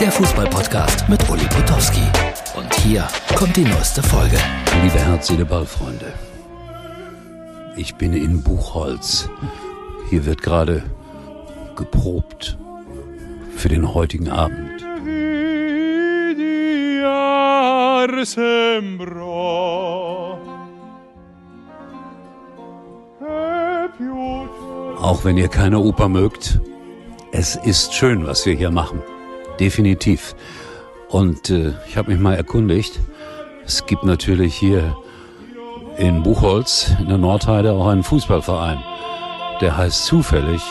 der Fußballpodcast mit Uli Potowski. Und hier kommt die neueste Folge. Liebe Herz, Ballfreunde. Ich bin in Buchholz. Hier wird gerade geprobt für den heutigen Abend. Auch wenn ihr keine Oper mögt, es ist schön, was wir hier machen. Definitiv. Und äh, ich habe mich mal erkundigt. Es gibt natürlich hier in Buchholz, in der Nordheide, auch einen Fußballverein. Der heißt zufällig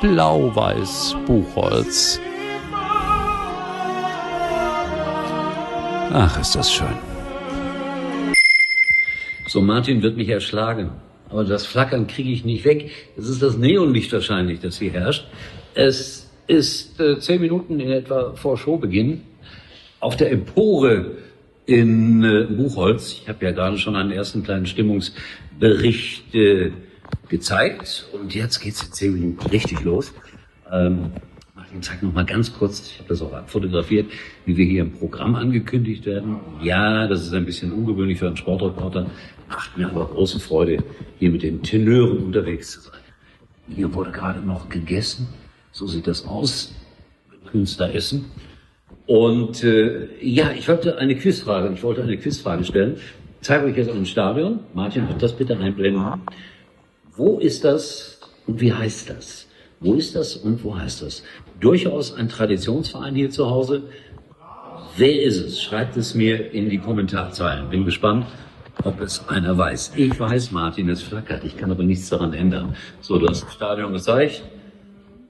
Blau-Weiß Buchholz. Ach, ist das schön. So, Martin wird mich erschlagen. Aber das Flackern kriege ich nicht weg. Es ist das Neonlicht wahrscheinlich, das hier herrscht. Es ist äh, zehn Minuten in etwa vor Showbeginn auf der Empore in äh, Buchholz. Ich habe ja gerade schon einen ersten kleinen Stimmungsbericht äh, gezeigt und jetzt geht's in zehn Minuten richtig los. Ähm, Martin, zeig noch mal ganz kurz, ich habe das auch abfotografiert, wie wir hier im Programm angekündigt werden. Ja, das ist ein bisschen ungewöhnlich für einen Sportreporter, macht mir aber große Freude, hier mit den Tenören unterwegs zu sein. Hier wurde gerade noch gegessen, so sieht das aus, Künstler essen. Und äh, ja, ich wollte eine Quizfrage, ich wollte eine Quizfrage stellen. Zeige euch jetzt ein Stadion. Martin, wird das bitte einblenden. Wo ist das und wie heißt das? Wo ist das und wo heißt das? Durchaus ein Traditionsverein hier zu Hause. Wer ist es? Schreibt es mir in die Kommentarzeilen. Bin gespannt, ob es einer weiß. Ich weiß, Martin, es flackert. Ich kann aber nichts daran ändern. So, das Stadion gezeigt.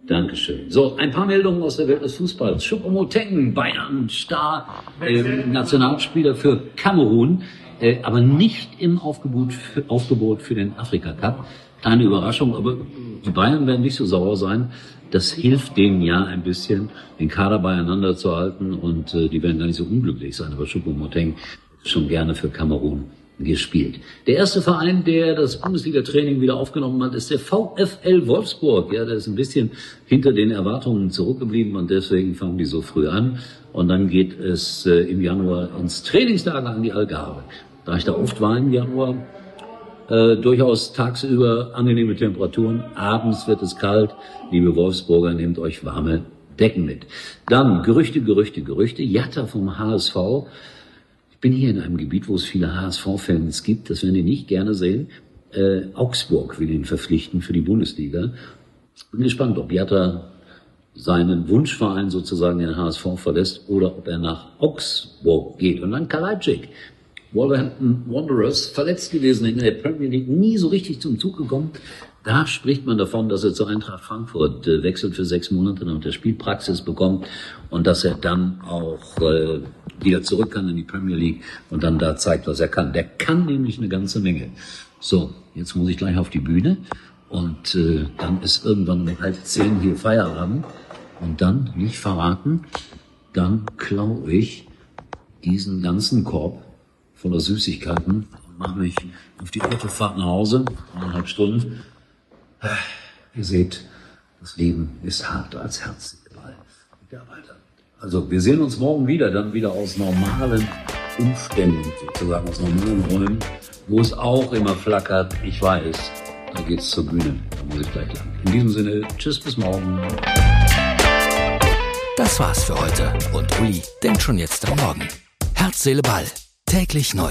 Dankeschön. So, ein paar Meldungen aus der Welt des Fußballs. Choupo-Moting, Bayern, Star, äh, Nationalspieler für Kamerun, äh, aber nicht im Aufgebot für, Aufgebot für den Afrika Cup. Keine Überraschung, aber die Bayern werden nicht so sauer sein. Das hilft denen ja ein bisschen, den Kader beieinander zu halten und äh, die werden gar nicht so unglücklich sein. Aber Choupo-Moting schon gerne für Kamerun gespielt. Der erste Verein, der das Bundesliga-Training wieder aufgenommen hat, ist der VfL Wolfsburg. Ja, der ist ein bisschen hinter den Erwartungen zurückgeblieben und deswegen fangen die so früh an. Und dann geht es äh, im Januar ins Trainingslager an die Algarve. Da ich da oft war im Januar, äh, durchaus tagsüber angenehme Temperaturen, abends wird es kalt. Liebe Wolfsburger, nehmt euch warme Decken mit. Dann Gerüchte, Gerüchte, Gerüchte. Jatta vom HSV ich bin hier in einem Gebiet, wo es viele HSV-Fans gibt. Das werden die nicht gerne sehen. Äh, Augsburg will ihn verpflichten für die Bundesliga. Bin gespannt, ob Jatta seinen Wunschverein sozusagen den HSV verlässt oder ob er nach Augsburg geht. Und dann Kalajdzic. Wolverhampton Wanderers, verletzt gewesen in der Premier League, nie so richtig zum Zug gekommen. Da spricht man davon, dass er zur Eintracht Frankfurt äh, wechselt für sechs Monate und der Spielpraxis bekommt und dass er dann auch äh, wieder zurück kann in die Premier League und dann da zeigt, was er kann. Der kann nämlich eine ganze Menge. So, jetzt muss ich gleich auf die Bühne und äh, dann ist irgendwann um halb zehn hier Feierabend und dann, nicht verraten, dann klaue ich diesen ganzen Korb voller Süßigkeiten und mache mich auf die Autofahrt nach Hause, eineinhalb Stunden Ihr seht, das Leben ist hart als Herzball. Also wir sehen uns morgen wieder, dann wieder aus normalen Umständen, sozusagen aus normalen Räumen, wo es auch immer flackert. Ich weiß, da geht's zur Bühne. Da muss ich gleich lang. In diesem Sinne, tschüss bis morgen. Das war's für heute und Uli denkt schon jetzt am Morgen. Herz, Seele, Ball. Täglich neu.